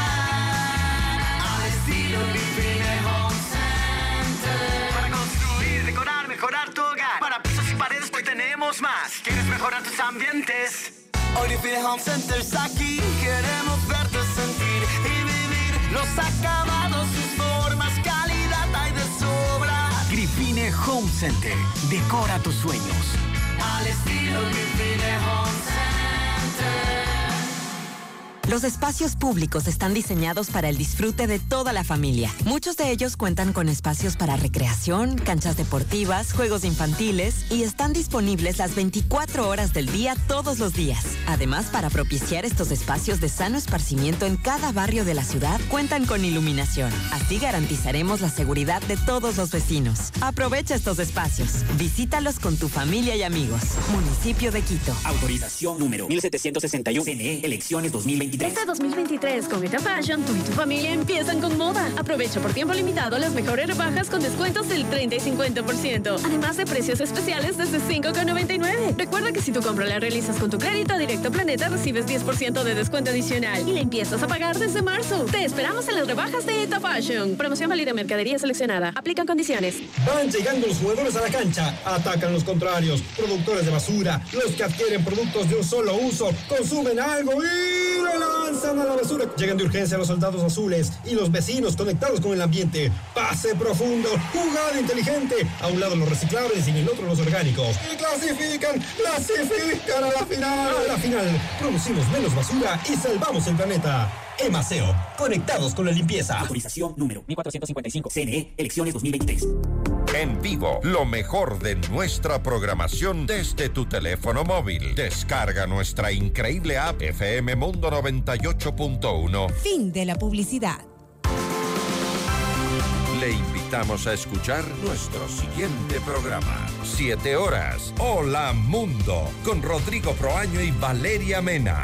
Mejorar tu hogar. Para pisos y paredes hoy tenemos más. ¿Quieres mejorar tus ambientes? Define Home Centers aquí. Queremos verte sentir y vivir los acabados, sus formas, calidad hay de sobra. Grifine Home Center. Decora tus sueños. Al estilo Grifine Home Center. Los espacios públicos están diseñados para el disfrute de toda la familia. Muchos de ellos cuentan con espacios para recreación, canchas deportivas, juegos infantiles y están disponibles las 24 horas del día todos los días. Además, para propiciar estos espacios de sano esparcimiento en cada barrio de la ciudad, cuentan con iluminación. Así garantizaremos la seguridad de todos los vecinos. Aprovecha estos espacios. Visítalos con tu familia y amigos. Municipio de Quito. Autorización número 1761. CNE, elecciones 2023. Este 2023 con Eta Fashion, tú y tu familia empiezan con moda. Aprovecha por tiempo limitado las mejores rebajas con descuentos del 30 y 50%. Además de precios especiales desde 5,99. Recuerda que si tu compra la realizas con tu crédito Directo Planeta, recibes 10% de descuento adicional y la empiezas a pagar desde marzo. Te esperamos en las rebajas de Eta Fashion. Promoción válida mercadería seleccionada. Aplican condiciones. Van llegando los jugadores a la cancha, atacan los contrarios, productores de basura, los que adquieren productos de un solo uso, consumen algo y lanzan a la basura. Llegan de urgencia los soldados azules y los vecinos conectados con el ambiente. Pase profundo, jugada inteligente. A un lado los reciclables y en el otro los orgánicos. Y clasifican, clasifican a la final. A la final, producimos menos basura y salvamos el planeta. Emaseo, conectados con la limpieza. Autorización número 1455. CNE, elecciones 2023. En vivo, lo mejor de nuestra programación desde tu teléfono móvil. Descarga nuestra increíble app FM Mundo 98.1. Fin de la publicidad. Le invitamos a escuchar nuestro siguiente programa. Siete horas. Hola Mundo. Con Rodrigo Proaño y Valeria Mena.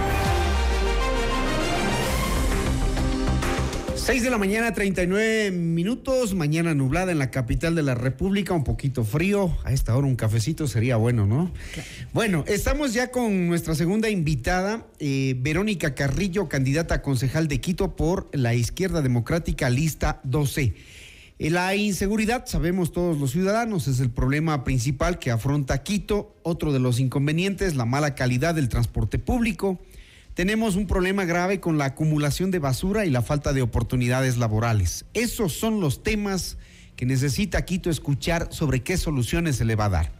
6 de la mañana, 39 minutos. Mañana nublada en la capital de la República, un poquito frío. A esta hora un cafecito sería bueno, ¿no? Bueno, estamos ya con nuestra segunda invitada, eh, Verónica Carrillo, candidata a concejal de Quito por la Izquierda Democrática, lista 12. La inseguridad, sabemos todos los ciudadanos, es el problema principal que afronta Quito. Otro de los inconvenientes, la mala calidad del transporte público. Tenemos un problema grave con la acumulación de basura y la falta de oportunidades laborales. Esos son los temas que necesita Quito escuchar sobre qué soluciones se le va a dar.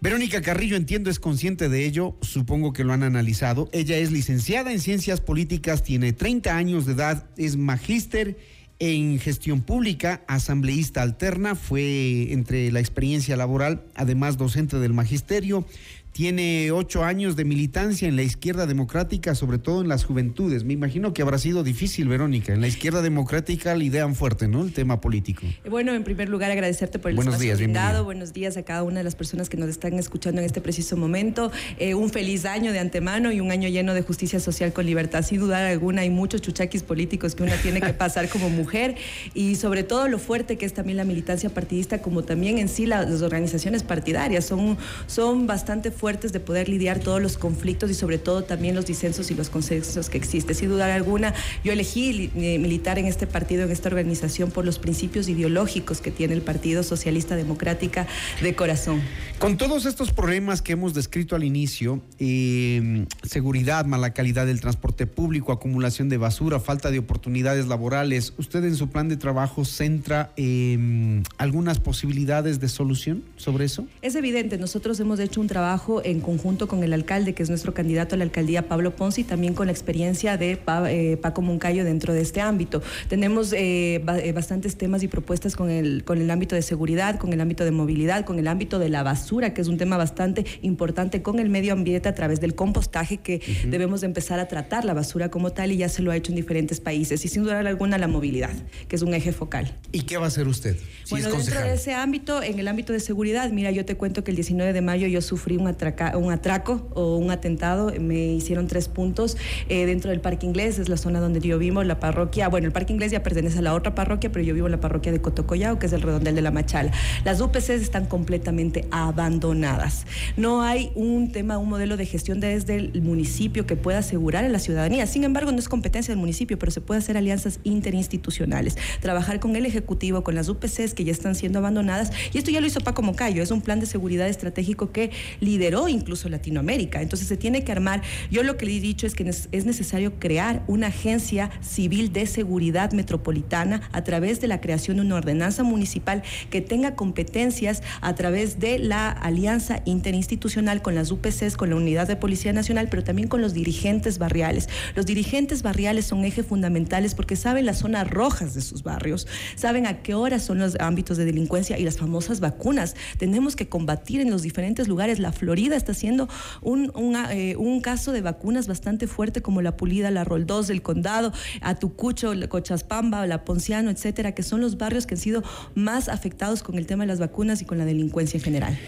Verónica Carrillo, entiendo, es consciente de ello, supongo que lo han analizado. Ella es licenciada en Ciencias Políticas, tiene 30 años de edad, es magíster en gestión pública, asambleísta alterna, fue entre la experiencia laboral, además docente del magisterio, tiene ocho años de militancia en la izquierda democrática, sobre todo en las juventudes. Me imagino que habrá sido difícil, Verónica. En la izquierda democrática la idean fuerte, ¿no? El tema político. Bueno, en primer lugar, agradecerte por el Buenos espacio días, brindado. Buenos días a cada una de las personas que nos están escuchando en este preciso momento. Eh, un feliz año de antemano y un año lleno de justicia social con libertad. Sin dudar alguna, hay muchos chuchaquis políticos que una tiene que pasar como mujer y sobre todo lo fuerte que es también la militancia partidista, como también en sí la- las organizaciones partidarias. Son, son bastante fuertes de poder lidiar todos los conflictos y sobre todo también los disensos y los consensos que existen. Sin duda alguna, yo elegí eh, militar en este partido, en esta organización, por los principios ideológicos que tiene el Partido Socialista Democrática de corazón. Con todos estos problemas que hemos descrito al inicio, eh, seguridad, mala calidad del transporte público, acumulación de basura, falta de oportunidades laborales, ¿usted en su plan de trabajo centra eh, algunas posibilidades de solución sobre eso? Es evidente, nosotros hemos hecho un trabajo en conjunto con el alcalde, que es nuestro candidato a la alcaldía, Pablo Ponce, y también con la experiencia de Pa- eh, Paco Moncayo dentro de este ámbito. Tenemos eh, eh, bastantes temas y propuestas con el, con el ámbito de seguridad, con el ámbito de movilidad, con el ámbito de la basura, que es un tema bastante importante, con el medio ambiente a través del compostaje, que debemos de empezar a tratar la basura como tal y ya se lo ha hecho en diferentes países. Y sin duda alguna la movilidad, que es un eje focal. ¿Y qué va a hacer usted? Si Bueno, es dentro de ese ámbito, en el ámbito de seguridad, mira, yo te cuento que el 19 de mayo yo sufrí un, un atraco o un atentado, me hicieron tres puntos eh, dentro del Parque Inglés, es la zona donde yo vivo, la parroquia, bueno, el Parque Inglés ya pertenece a la otra parroquia, pero yo vivo en la parroquia de Cotocollao, que es el redondel de la Machala. Las UPCs están completamente abandonadas. No hay un tema, un modelo de gestión desde el municipio que pueda asegurar a la ciudadanía. Sin embargo, no es competencia del municipio, pero se puede hacer alianzas interinstitucionales, trabajar con el Ejecutivo, con las UPCs que ya están siendo abandonadas. Y esto ya lo hizo Paco Moncayo, es un plan de seguridad estratégico que lideró incluso Latinoamérica. Entonces se tiene que armar, yo lo que le he dicho es que es necesario crear una agencia civil de seguridad metropolitana a través de la creación de una ordenanza municipal que tenga competencias a través de la alianza interinstitucional con las UPCs, con la Unidad de Policía Nacional, pero también con los dirigentes barriales. Los dirigentes barriales son ejes fundamentales porque saben las zonas rojas de sus barrios, saben a qué horas son los ámbitos de delincuencia y las famosas vacunas. Tenemos que combatir en los diferentes lugares. La Florida está haciendo un, eh, un caso de vacunas bastante fuerte como la Pulida, la Roldós del Condado, Atucucho, la Cochaspamba, la Ponciano, etcétera, que son los barrios que han sido más afectados con el tema de las vacunas y con la delincuencia en general.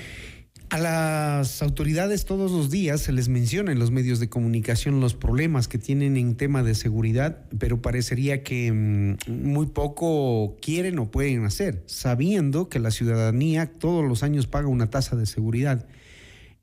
A las autoridades todos los días se les menciona en los medios de comunicación los problemas que tienen en tema de seguridad, pero parecería que mm, muy poco quieren o pueden hacer, sabiendo que la ciudadanía todos los años paga una tasa de seguridad.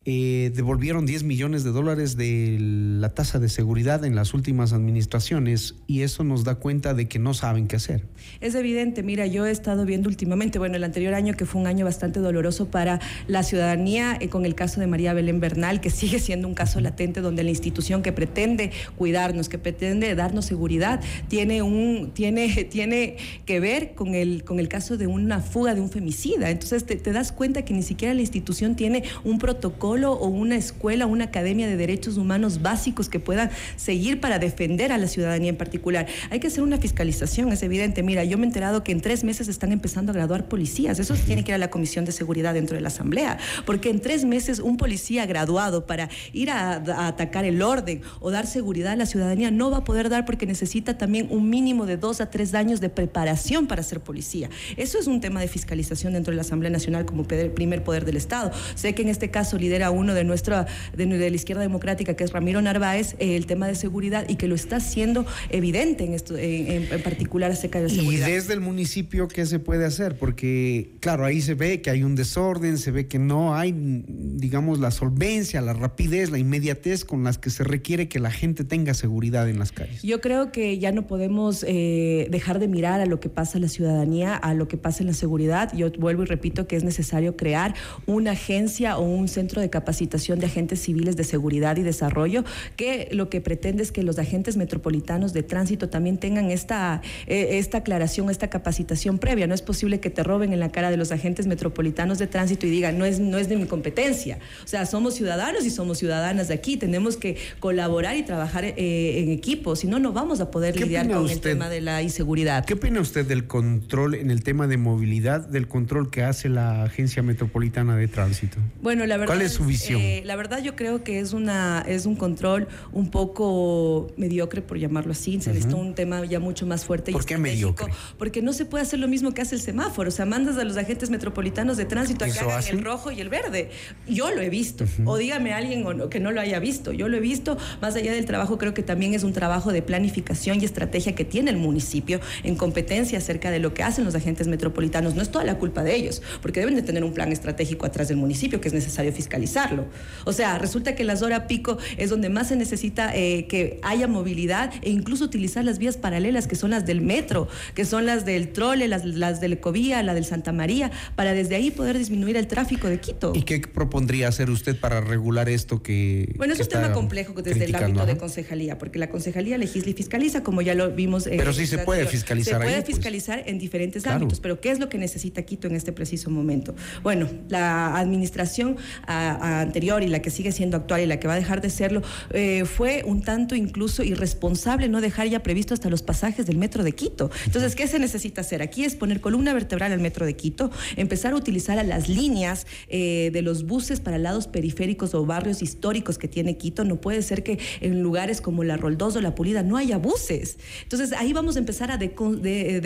Eh, devolvieron 10 millones de dólares de la tasa de seguridad en las últimas administraciones y eso nos da cuenta de que no saben qué hacer. Es evidente, mira, yo he estado viendo últimamente, bueno, el anterior año que fue un año bastante doloroso para la ciudadanía, eh, con el caso de María Belén Bernal, que sigue siendo un caso latente donde la institución que pretende cuidarnos, que pretende darnos seguridad, tiene, un, tiene, tiene que ver con el, con el caso de una fuga de un femicida. Entonces te, te das cuenta que ni siquiera la institución tiene un protocolo o una escuela, una academia de derechos humanos básicos que puedan seguir para defender a la ciudadanía en particular. Hay que hacer una fiscalización, es evidente. Mira, yo me he enterado que en tres meses están empezando a graduar policías. Eso tiene que ir a la Comisión de Seguridad dentro de la Asamblea, porque en tres meses un policía graduado para ir a, a atacar el orden o dar seguridad a la ciudadanía no va a poder dar porque necesita también un mínimo de dos a tres años de preparación para ser policía. Eso es un tema de fiscalización dentro de la Asamblea Nacional como primer poder del Estado. Sé que en este caso lidera era uno de nuestra, de, de la izquierda democrática, que es Ramiro Narváez, eh, el tema de seguridad y que lo está haciendo evidente en, esto, en, en particular acerca de la seguridad. Y desde el municipio, ¿qué se puede hacer? Porque, claro, ahí se ve que hay un desorden, se ve que no hay, digamos, la solvencia, la rapidez, la inmediatez con las que se requiere que la gente tenga seguridad en las calles. Yo creo que ya no podemos eh, dejar de mirar a lo que pasa en la ciudadanía, a lo que pasa en la seguridad. Yo vuelvo y repito que es necesario crear una agencia o un centro de capacitación de agentes civiles de seguridad y desarrollo que lo que pretende es que los agentes metropolitanos de tránsito también tengan esta, eh, esta aclaración, esta capacitación previa. No es posible que te roben en la cara de los agentes metropolitanos de tránsito y digan, no es, no es de mi competencia. O sea, somos ciudadanos y somos ciudadanas de aquí. Tenemos que colaborar y trabajar eh, en equipo, si no, no vamos a poder lidiar con usted? el tema de la inseguridad. ¿Qué opina usted del control en el tema de movilidad, del control que hace la Agencia Metropolitana de Tránsito? Bueno, la verdad. ¿Cuál es su visión? eh, la verdad, yo creo que es, una, es un control un poco mediocre, por llamarlo así. Se necesita un tema ya mucho más fuerte. y ¿Por qué mediocre? Porque no se puede hacer lo mismo que hace el semáforo. O sea, mandas a los agentes metropolitanos de tránsito a que ¿Eso hagan el rojo y el verde. Yo lo he visto. O dígame a alguien o no- que no lo haya visto. Yo lo he visto. Más allá del trabajo, creo que también es un trabajo de planificación y estrategia que tiene el municipio en competencia acerca de lo que hacen los agentes metropolitanos. No es toda la culpa de ellos, porque deben de tener un plan estratégico atrás del municipio que es necesario fiscalizarlo. O sea, resulta que las horas pico es donde más se necesita eh, que haya movilidad e incluso utilizar las vías paralelas que son las del metro, que son las del trole, las, las del Ecovía, la del Santa María, para desde ahí poder disminuir el tráfico de Quito. ¿Y qué propondría hacer usted para regular esto que Bueno, es que un tema complejo desde el ámbito de concejalía, porque la concejalía legisla y fiscaliza, como ya lo vimos. eh, Pero sí se en puede anterior. fiscalizar Se puede pues. fiscalizar en diferentes Claro. ámbitos, pero ¿qué es lo que necesita Quito en este preciso momento? Bueno, la administración a- a anterior y la que sigue siendo actual y la que va a dejar de serlo, eh, fue un tanto incluso irresponsable no dejar ya previsto hasta los pasajes del metro de Quito. Entonces, ¿qué se necesita hacer? Aquí es poner columna vertebral al metro de Quito, empezar a utilizar a las líneas eh, de los buses para lados periféricos o barrios históricos que tiene Quito. No puede ser que en lugares como la Roldós o la Pulida no haya buses. Entonces, ahí vamos a empezar a decon- eh,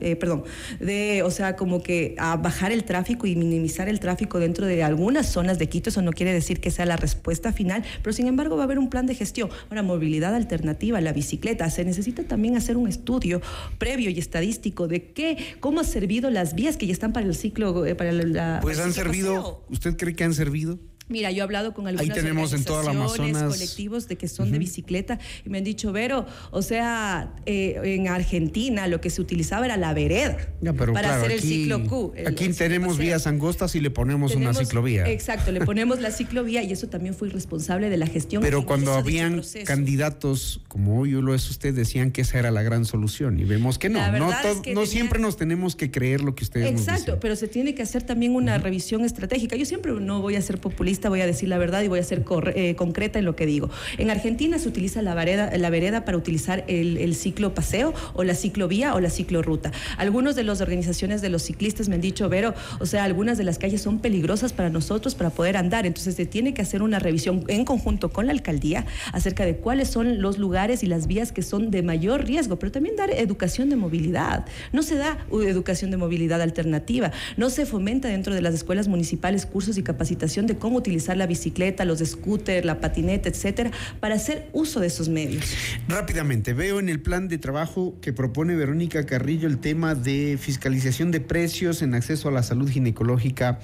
eh, perdón, de, o sea, como que a bajar el tráfico y minimizar el tráfico dentro de algunas zonas de Quito. Eso no quiere decir que sea la respuesta final, pero sin embargo va a haber un plan de gestión. Ahora, movilidad alternativa, la bicicleta. Se necesita también hacer un estudio previo y estadístico de qué, cómo han servido las vías que ya están para el ciclo, eh, para la, Pues para han servido, paseo. ¿usted cree que han servido? Mira, yo he hablado con algunas tenemos en toda la organizaciones, Amazonas. colectivos de que son de bicicleta y me han dicho, Vero, o sea, eh, en Argentina lo que se utilizaba era la vereda Ya, pero para claro, hacer aquí, el ciclo Q. el- aquí el tenemos paseo. vías angostas y le ponemos una ciclovía. Exacto, le ponemos la ciclovía y eso también fue irresponsable de la gestión. Pero cuando habían candidatos, como hoy lo es usted, decían que esa era la gran solución. Y vemos que no. No, es que no siempre nos tenemos que creer lo que ustedes nos Exacto, dicen. pero se tiene que hacer también una revisión estratégica. Yo siempre no voy a ser populista, voy a decir la verdad y voy a ser eh, concreta en lo que digo. En Argentina se utiliza la vereda, para utilizar el, ciclo paseo o la ciclovía o la ciclorruta. Algunos de las organizaciones de los ciclistas me han dicho, Vero, o sea, algunas de las calles son peligrosas para nosotros para poder andar. Entonces se tiene que hacer una revisión en conjunto con la alcaldía acerca de cuáles son los lugares y las vías que son de mayor riesgo, pero también dar educación de movilidad. No se da uh, educación de movilidad alternativa, no se fomenta dentro de las escuelas municipales cursos y capacitación de cómo utilizar la bicicleta, los scooters, la patineta, etcétera, para hacer uso de esos medios. Rápidamente, veo en el plan de trabajo que propone Verónica Carrillo el tema de fiscalización de precios en acceso a la salud ginecológica.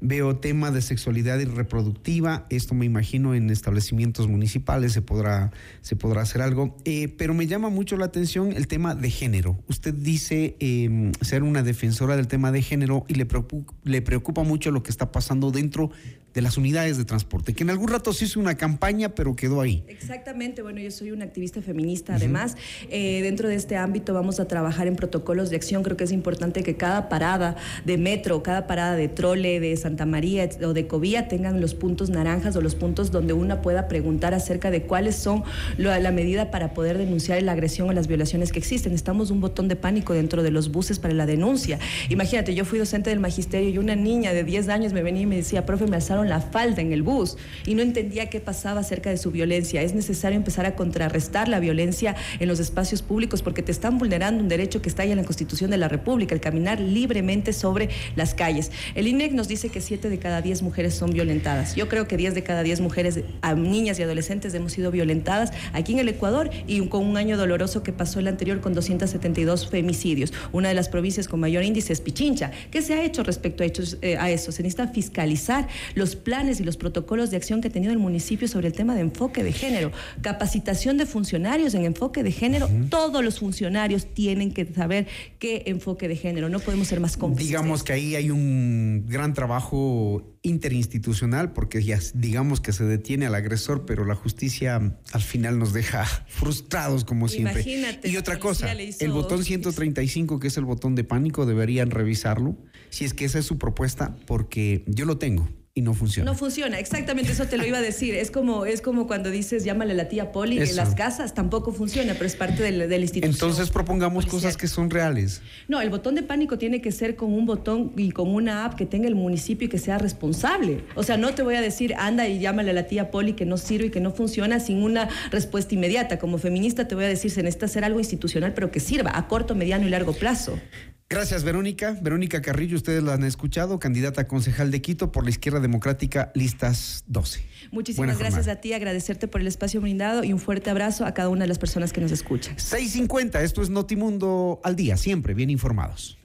Veo tema de sexualidad y reproductiva. Esto me imagino en establecimientos municipales se podrá, se podrá hacer algo. Eh, pero me llama mucho la atención el tema de género. Usted dice eh, ser una defensora del tema de género y le preocupa, le preocupa mucho lo que está pasando dentro de las unidades de transporte, que en algún rato se hizo una campaña, pero quedó ahí. Exactamente, bueno, yo soy una activista feminista, además, eh, dentro de este ámbito vamos a trabajar en protocolos de acción, creo que es importante que cada parada de metro, cada parada de trole, de Santa María o de Covía tengan los puntos naranjas o los puntos donde una pueda preguntar acerca de cuáles son lo- la medida para poder denunciar la agresión o las violaciones que existen. Estamos un botón de pánico dentro de los buses para la denuncia. Imagínate, yo fui docente del magisterio y una niña de 10 años me venía y me decía, profe, me alzaron la falda en el bus y no entendía qué pasaba acerca de su violencia. Es necesario empezar a contrarrestar la violencia en los espacios públicos porque te están vulnerando un derecho que está ahí en la Constitución de la República, el caminar libremente sobre las calles. El INEC nos dice que 7 de cada 10 mujeres son violentadas. Yo creo que 10 de cada 10 mujeres, niñas y adolescentes hemos sido violentadas aquí en el Ecuador y con un año doloroso que pasó el anterior con 272 femicidios. Una de las provincias con mayor índice es Pichincha. ¿Qué se ha hecho respecto a, hechos, eh, a eso? Se necesita fiscalizar los planes y los protocolos de acción que ha tenido el municipio sobre el tema de enfoque de género. Capacitación de funcionarios en enfoque de género. Todos los funcionarios tienen que saber qué enfoque de género. No podemos ser más cómplices. Digamos que ahí hay un gran trabajo interinstitucional porque ya digamos que se detiene al agresor, pero la justicia al final nos deja frustrados como siempre. Imagínate, y otra cosa, el botón 135 que es el botón de pánico deberían revisarlo si es que esa es su propuesta porque yo lo tengo y no funciona. No funciona, exactamente eso te lo iba a decir. Es como, es como cuando dices llámale a la tía Poli, en las casas tampoco funciona, pero es parte del, del institución. Entonces propongamos cosas que son reales. No, el botón de pánico tiene que ser con un botón y con una app que tenga el municipio y que sea responsable. O sea, no te voy a decir anda y llámale a la tía Poli que no sirve y que no funciona sin una respuesta inmediata. Como feminista te voy a decir, se necesita hacer algo institucional, pero que sirva a corto, mediano y largo plazo. Gracias, Verónica. Verónica Carrillo, ustedes la han escuchado, candidata a concejal de Quito por la Izquierda Democrática, listas 12. Muchísimas gracias a ti, agradecerte por el espacio brindado y un fuerte abrazo a cada una de las personas que nos escuchan. 650, esto es Notimundo al día, siempre bien informados.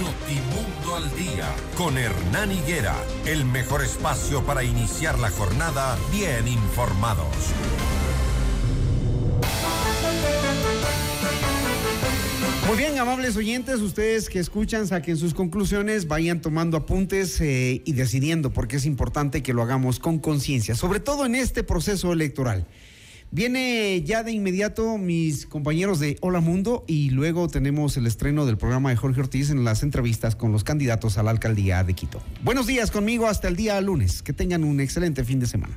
Notimundo al día, con Hernán Higuera, el mejor espacio para iniciar la jornada bien informados. Muy bien, amables oyentes, ustedes que escuchan, saquen sus conclusiones, vayan tomando apuntes eh, y decidiendo, porque es importante que lo hagamos con conciencia, sobre todo en este proceso electoral. Viene ya de inmediato mis compañeros de Hola Mundo y luego tenemos el estreno del programa de Jorge Ortiz en las entrevistas con los candidatos a la alcaldía de Quito. Buenos días conmigo hasta el día lunes. Que tengan un excelente fin de semana.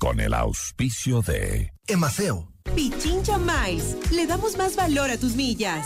con el auspicio de Emaceo. Pichincha Miles. Le damos más valor a tus millas.